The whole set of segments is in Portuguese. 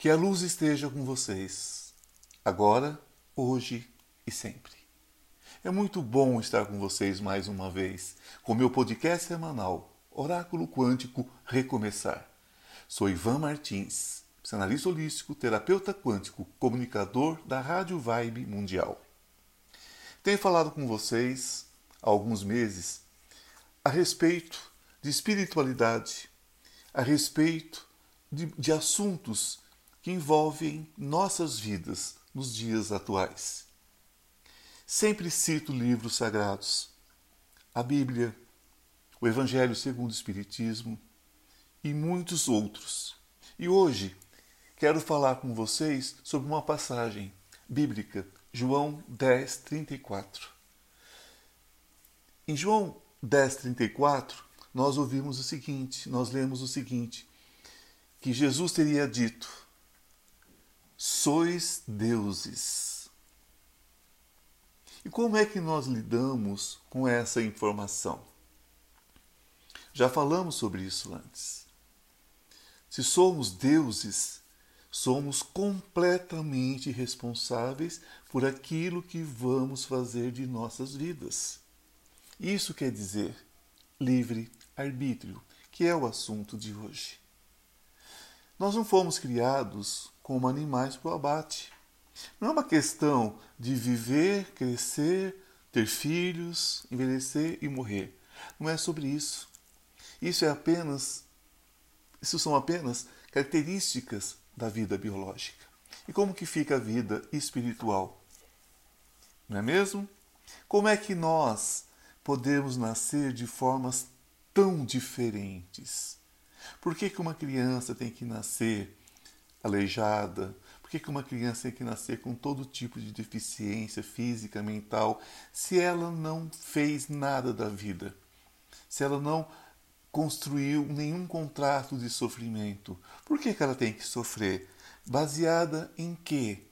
Que a luz esteja com vocês, agora, hoje e sempre. É muito bom estar com vocês mais uma vez, com meu podcast semanal, Oráculo Quântico Recomeçar. Sou Ivan Martins, psicanalista holístico, terapeuta quântico, comunicador da Rádio Vibe Mundial. Tenho falado com vocês há alguns meses a respeito de espiritualidade, a respeito de, de assuntos que envolvem nossas vidas nos dias atuais. Sempre cito livros sagrados, a Bíblia, o Evangelho segundo o Espiritismo e muitos outros. E hoje quero falar com vocês sobre uma passagem bíblica, João 10, 34. Em João 10, 34, nós ouvimos o seguinte, nós lemos o seguinte, que Jesus teria dito: sois deuses. E como é que nós lidamos com essa informação? Já falamos sobre isso antes. Se somos deuses, somos completamente responsáveis por aquilo que vamos fazer de nossas vidas. Isso quer dizer livre arbítrio, que é o assunto de hoje. Nós não fomos criados como animais para o abate. Não é uma questão de viver, crescer, ter filhos, envelhecer e morrer. Não é sobre isso. Isso é apenas isso são apenas características da vida biológica. E como que fica a vida espiritual? Não é mesmo? Como é que nós podemos nascer de formas tão diferentes? Por que, que uma criança tem que nascer aleijada? Por que, uma criança tem que nascer com todo tipo de deficiência física, mental, se ela não fez nada da vida? Se ela não construiu nenhum contrato de sofrimento? Por que, que ela tem que sofrer? Baseada em quê?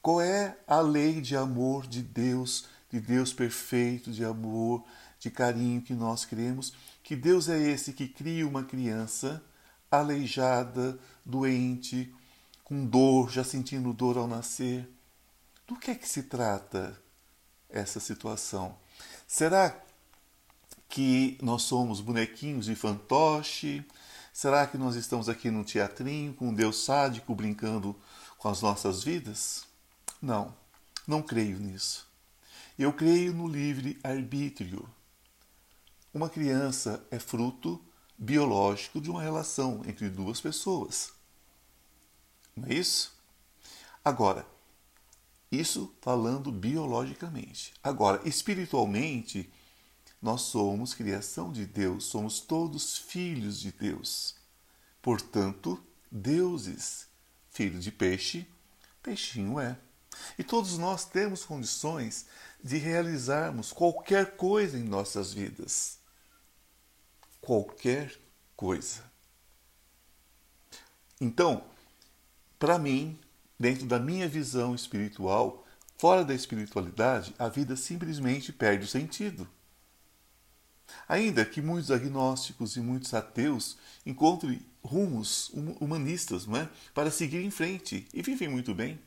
Qual é a lei de amor de Deus, de Deus perfeito, de amor, de carinho que nós queremos? Que Deus é esse que cria uma criança aleijada, doente, com dor, já sentindo dor ao nascer. Do que é que se trata essa situação? Será que nós somos bonequinhos de fantoche? Será que nós estamos aqui num teatrinho com um Deus sádico brincando com as nossas vidas? Não, não creio nisso. Eu creio no livre arbítrio. Uma criança é fruto biológico de uma relação entre duas pessoas. Não é isso? Agora, isso falando biologicamente. Agora, espiritualmente, nós somos criação de Deus, somos todos filhos de Deus. Portanto, deuses. Filho de peixe, peixinho é. E todos nós temos condições de realizarmos qualquer coisa em nossas vidas qualquer coisa. Então, para mim, dentro da minha visão espiritual, fora da espiritualidade, a vida simplesmente perde o sentido. Ainda que muitos agnósticos e muitos ateus encontrem rumos humanistas não é? para seguir em frente e vivem muito bem.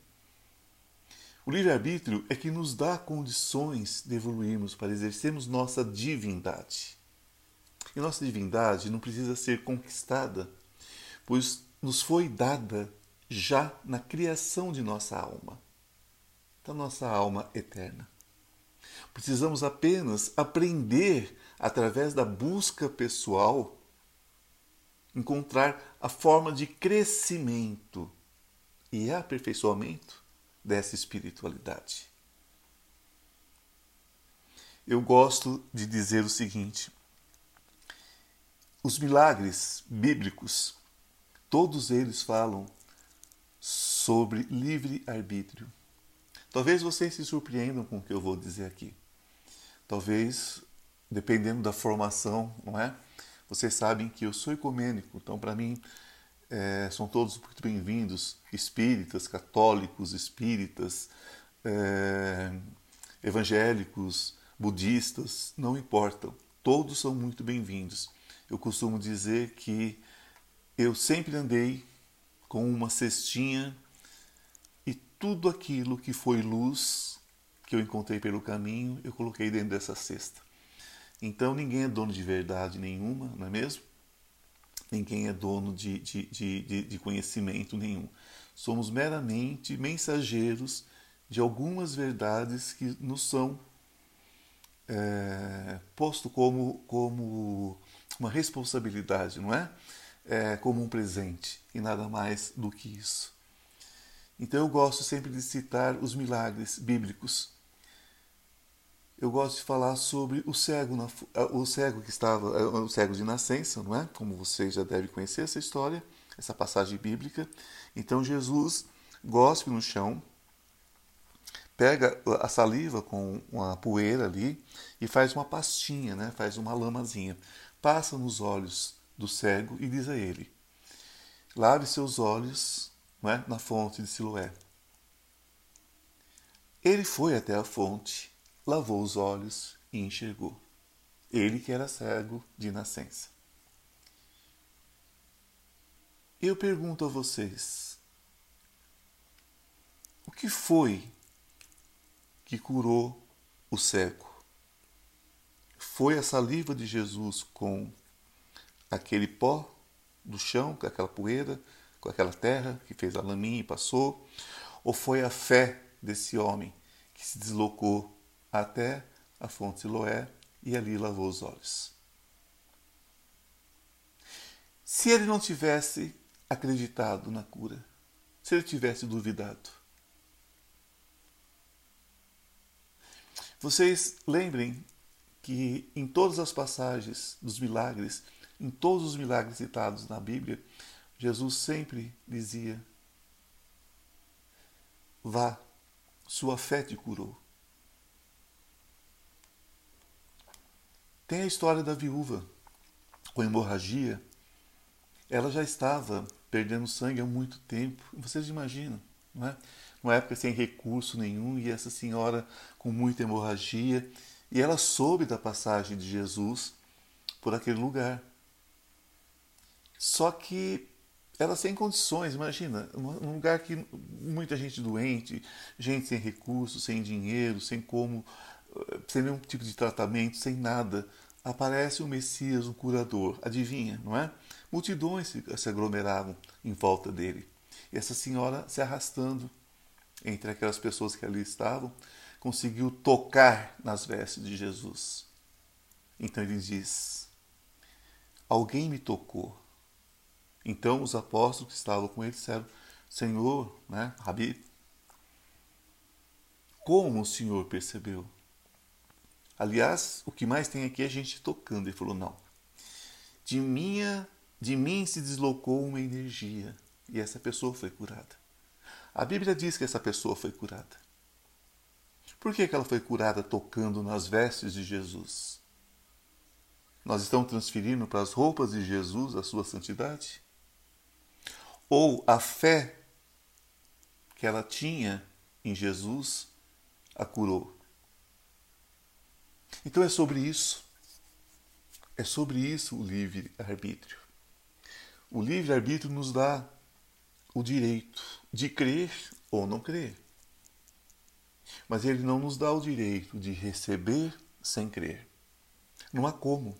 O livre-arbítrio é que nos dá condições de evoluirmos para exercermos nossa divindade. E nossa divindade não precisa ser conquistada, pois nos foi dada já na criação de nossa alma, da nossa alma eterna. Precisamos apenas aprender, através da busca pessoal, encontrar a forma de crescimento e aperfeiçoamento dessa espiritualidade. Eu gosto de dizer o seguinte: os milagres bíblicos, todos eles falam sobre livre-arbítrio. Talvez vocês se surpreendam com o que eu vou dizer aqui. Talvez, dependendo da formação, não é? Vocês sabem que eu sou ecumênico, então para mim é, são todos muito bem-vindos, espíritas, católicos, espíritas, é, evangélicos, budistas, não importam, todos são muito bem-vindos eu costumo dizer que eu sempre andei com uma cestinha tudo aquilo que foi luz que eu encontrei pelo caminho, eu coloquei dentro dessa cesta. Então ninguém é dono de verdade nenhuma, não é mesmo? Ninguém é dono de, de, de, de conhecimento nenhum. Somos meramente mensageiros de algumas verdades que nos são é, posto como, como uma responsabilidade, não é? é? Como um presente e nada mais do que isso. Então eu gosto sempre de citar os milagres bíblicos. Eu gosto de falar sobre o cego, na, o cego que estava, é, o cego de nascença, não é? Como vocês já devem conhecer essa história, essa passagem bíblica. Então Jesus gospe no chão, pega a saliva com uma poeira ali e faz uma pastinha, né? faz uma lamazinha. Passa nos olhos do cego e diz a ele: lave seus olhos né, na fonte de Siloé. Ele foi até a fonte, lavou os olhos e enxergou. Ele que era cego de nascença. Eu pergunto a vocês: o que foi que curou o cego. Foi a saliva de Jesus com aquele pó do chão, com aquela poeira, com aquela terra que fez a laminha e passou? Ou foi a fé desse homem que se deslocou até a fonte Siloé e ali lavou os olhos? Se ele não tivesse acreditado na cura, se ele tivesse duvidado, Vocês lembrem que em todas as passagens dos milagres, em todos os milagres citados na Bíblia, Jesus sempre dizia: Vá, sua fé te curou. Tem a história da viúva com hemorragia. Ela já estava perdendo sangue há muito tempo. Vocês imaginam, não é? numa época sem recurso nenhum, e essa senhora com muita hemorragia, e ela soube da passagem de Jesus por aquele lugar. Só que ela sem condições, imagina, num lugar que muita gente doente, gente sem recursos, sem dinheiro, sem como, sem nenhum tipo de tratamento, sem nada, aparece o Messias, o curador. Adivinha, não é? Multidões se aglomeravam em volta dele. E essa senhora se arrastando entre aquelas pessoas que ali estavam, conseguiu tocar nas vestes de Jesus. Então ele diz: Alguém me tocou. Então os apóstolos que estavam com ele disseram: Senhor, né, Rabi, como o Senhor percebeu? Aliás, o que mais tem aqui é a gente tocando. Ele falou: Não. De minha, de mim se deslocou uma energia e essa pessoa foi curada. A Bíblia diz que essa pessoa foi curada. Por que, que ela foi curada tocando nas vestes de Jesus? Nós estamos transferindo para as roupas de Jesus a sua santidade? Ou a fé que ela tinha em Jesus a curou? Então é sobre isso. É sobre isso o livre-arbítrio. O livre-arbítrio nos dá o direito de crer ou não crer. Mas ele não nos dá o direito de receber sem crer. Não há como.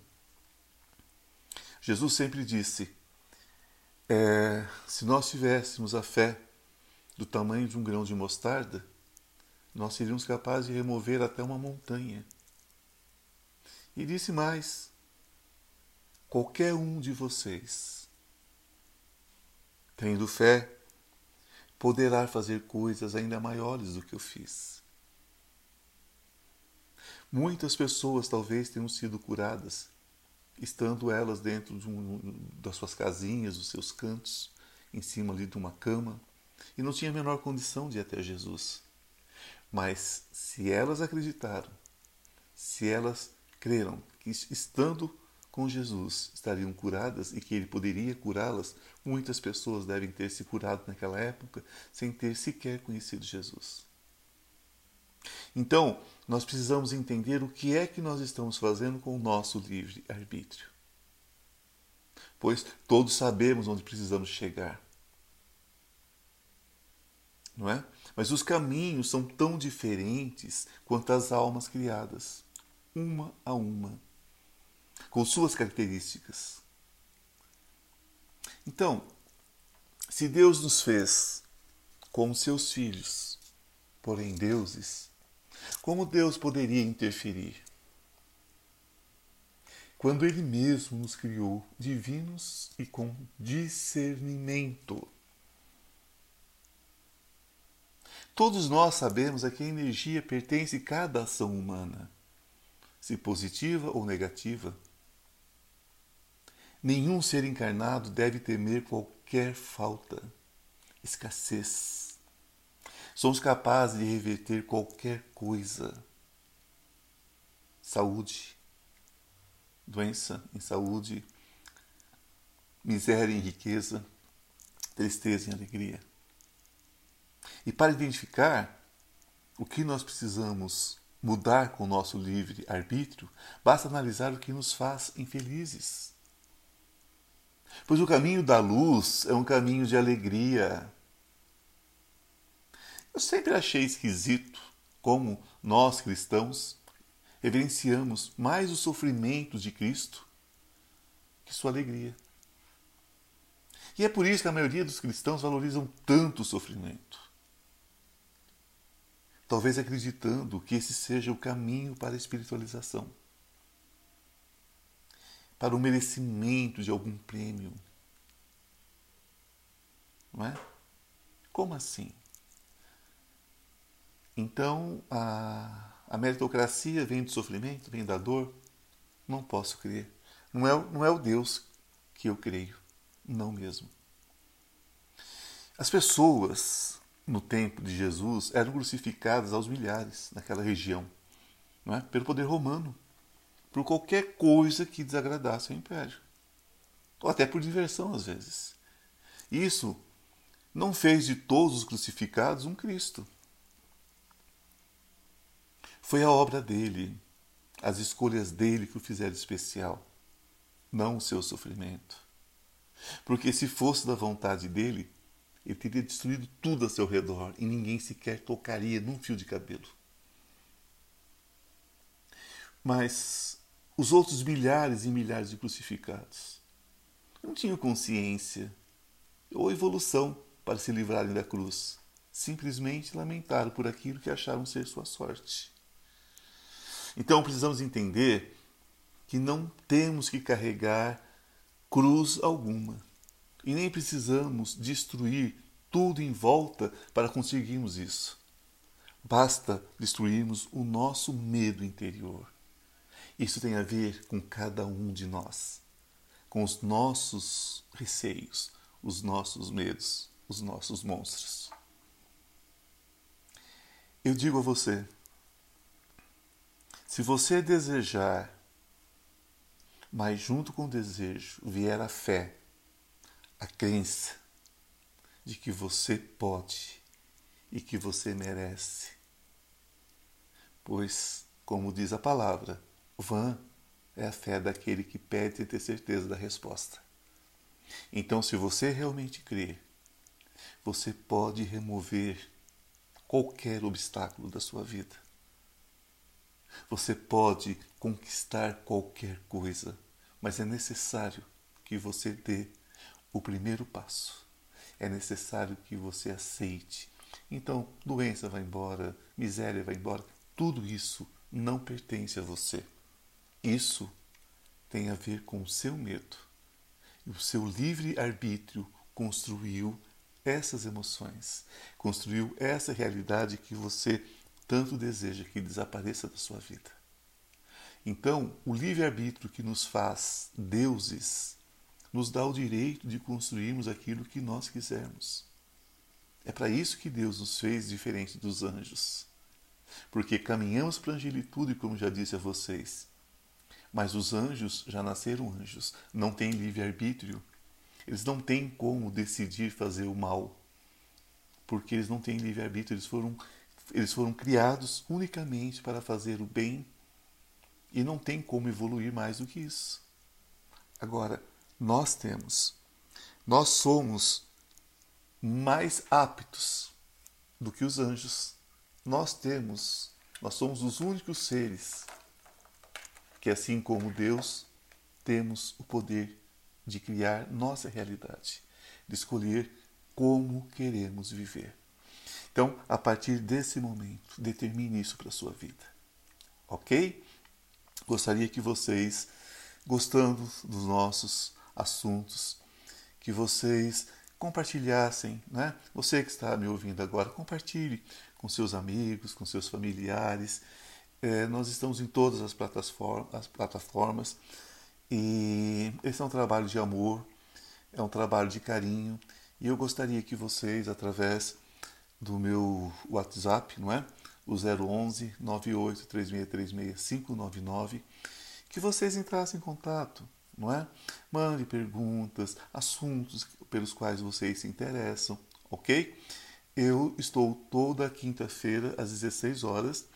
Jesus sempre disse: é, se nós tivéssemos a fé do tamanho de um grão de mostarda, nós seríamos capazes de remover até uma montanha. E disse mais: qualquer um de vocês Tendo fé, poderá fazer coisas ainda maiores do que eu fiz. Muitas pessoas talvez tenham sido curadas, estando elas dentro de um, das suas casinhas, dos seus cantos, em cima ali de uma cama, e não tinha a menor condição de ir até Jesus. Mas se elas acreditaram, se elas creram que estando com Jesus estariam curadas e que ele poderia curá-las, muitas pessoas devem ter se curado naquela época sem ter sequer conhecido Jesus. Então, nós precisamos entender o que é que nós estamos fazendo com o nosso livre arbítrio. Pois todos sabemos onde precisamos chegar. não é? Mas os caminhos são tão diferentes quanto as almas criadas, uma a uma, com suas características. Então, se Deus nos fez como seus filhos, porém deuses, como Deus poderia interferir? Quando Ele mesmo nos criou divinos e com discernimento. Todos nós sabemos a que energia pertence cada ação humana, se positiva ou negativa. Nenhum ser encarnado deve temer qualquer falta, escassez. Somos capazes de reverter qualquer coisa. Saúde, doença em saúde, miséria em riqueza, tristeza em alegria. E para identificar o que nós precisamos mudar com o nosso livre arbítrio, basta analisar o que nos faz infelizes. Pois o caminho da luz é um caminho de alegria. Eu sempre achei esquisito como nós cristãos reverenciamos mais os sofrimentos de Cristo que sua alegria. E é por isso que a maioria dos cristãos valorizam tanto o sofrimento talvez acreditando que esse seja o caminho para a espiritualização, para o merecimento de algum prêmio. Não é? Como assim? Então, a, a meritocracia vem do sofrimento, vem da dor? Não posso crer. Não é, não é o Deus que eu creio. Não mesmo. As pessoas no tempo de Jesus eram crucificadas aos milhares naquela região, não é? pelo poder romano, por qualquer coisa que desagradasse ao império, ou até por diversão às vezes. Isso não fez de todos os crucificados um Cristo. Foi a obra dele, as escolhas dele que o fizeram especial, não o seu sofrimento. Porque se fosse da vontade dele, ele teria destruído tudo a seu redor e ninguém sequer tocaria num fio de cabelo. Mas os outros milhares e milhares de crucificados não tinham consciência ou evolução para se livrarem da cruz. Simplesmente lamentaram por aquilo que acharam ser sua sorte. Então precisamos entender que não temos que carregar cruz alguma e nem precisamos destruir tudo em volta para conseguirmos isso. Basta destruirmos o nosso medo interior. Isso tem a ver com cada um de nós, com os nossos receios, os nossos medos, os nossos monstros. Eu digo a você: se você desejar, mas junto com o desejo vier a fé, a crença de que você pode e que você merece. Pois, como diz a palavra, vã é a fé daquele que pede e ter certeza da resposta. Então, se você realmente crê, você pode remover qualquer obstáculo da sua vida. Você pode conquistar qualquer coisa, mas é necessário que você dê o primeiro passo. É necessário que você aceite. Então, doença vai embora, miséria vai embora, tudo isso não pertence a você. Isso tem a ver com o seu medo. E o seu livre-arbítrio construiu essas emoções, construiu essa realidade que você tanto deseja que desapareça da sua vida. Então, o livre-arbítrio que nos faz deuses nos dá o direito de construirmos aquilo que nós quisermos. É para isso que Deus nos fez diferente dos anjos. Porque caminhamos para a angelitude, como já disse a vocês. Mas os anjos já nasceram anjos, não têm livre-arbítrio. Eles não têm como decidir fazer o mal. Porque eles não têm livre-arbítrio, eles foram, eles foram criados unicamente para fazer o bem e não tem como evoluir mais do que isso. Agora, nós temos. Nós somos mais aptos do que os anjos. Nós temos, nós somos os únicos seres que, assim como Deus, temos o poder de criar nossa realidade, de escolher como queremos viver. Então, a partir desse momento, determine isso para a sua vida. Ok? Gostaria que vocês, gostando dos nossos assuntos, que vocês compartilhassem, né? Você que está me ouvindo agora, compartilhe com seus amigos, com seus familiares. É, nós estamos em todas as plataformas, as plataformas e esse é um trabalho de amor, é um trabalho de carinho e eu gostaria que vocês, através do meu WhatsApp, não é? O 011 98 3636 599, que vocês entrassem em contato, não é? Mande perguntas, assuntos pelos quais vocês se interessam, ok? Eu estou toda quinta-feira às 16 horas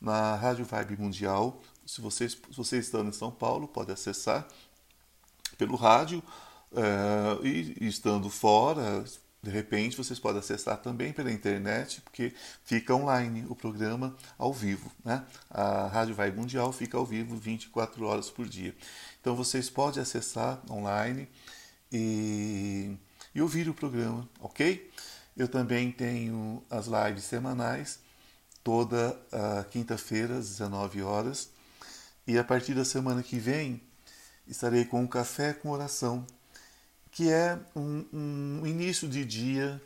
na Rádio Vibe Mundial. Se vocês, se vocês estão em São Paulo, pode acessar pelo rádio Uh, e, e, estando fora, de repente vocês podem acessar também pela internet, porque fica online o programa ao vivo. Né? A Rádio Vai Mundial fica ao vivo 24 horas por dia. Então vocês podem acessar online e, e ouvir o programa, ok? Eu também tenho as lives semanais, toda uh, quinta-feira, às 19 horas. E a partir da semana que vem, estarei com um café com oração que é um, um início de dia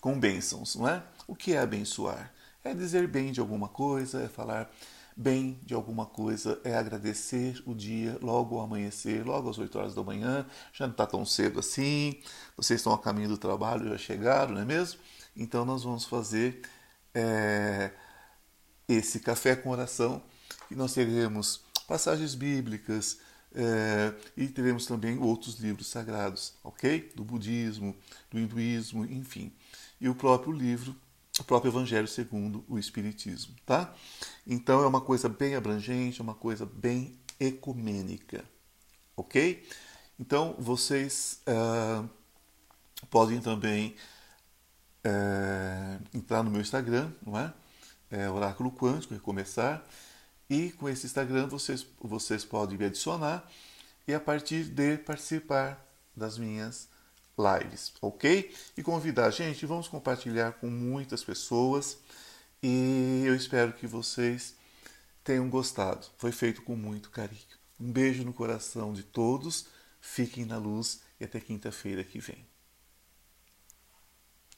com bênçãos, não é? O que é abençoar? É dizer bem de alguma coisa, é falar bem de alguma coisa, é agradecer o dia logo ao amanhecer, logo às 8 horas da manhã, já não está tão cedo assim, vocês estão a caminho do trabalho, já chegaram, não é mesmo? Então nós vamos fazer é, esse café com oração e nós teremos passagens bíblicas, é, e teremos também outros livros sagrados, ok? Do budismo, do hinduísmo, enfim. E o próprio livro, o próprio Evangelho segundo o Espiritismo, tá? Então é uma coisa bem abrangente, é uma coisa bem ecumênica, ok? Então vocês uh, podem também uh, entrar no meu Instagram, não é? é Oráculo Quântico, recomeçar e com esse Instagram vocês, vocês podem me adicionar e a partir de participar das minhas lives, ok? E convidar, gente, vamos compartilhar com muitas pessoas e eu espero que vocês tenham gostado. Foi feito com muito carinho. Um beijo no coração de todos, fiquem na luz e até quinta-feira que vem.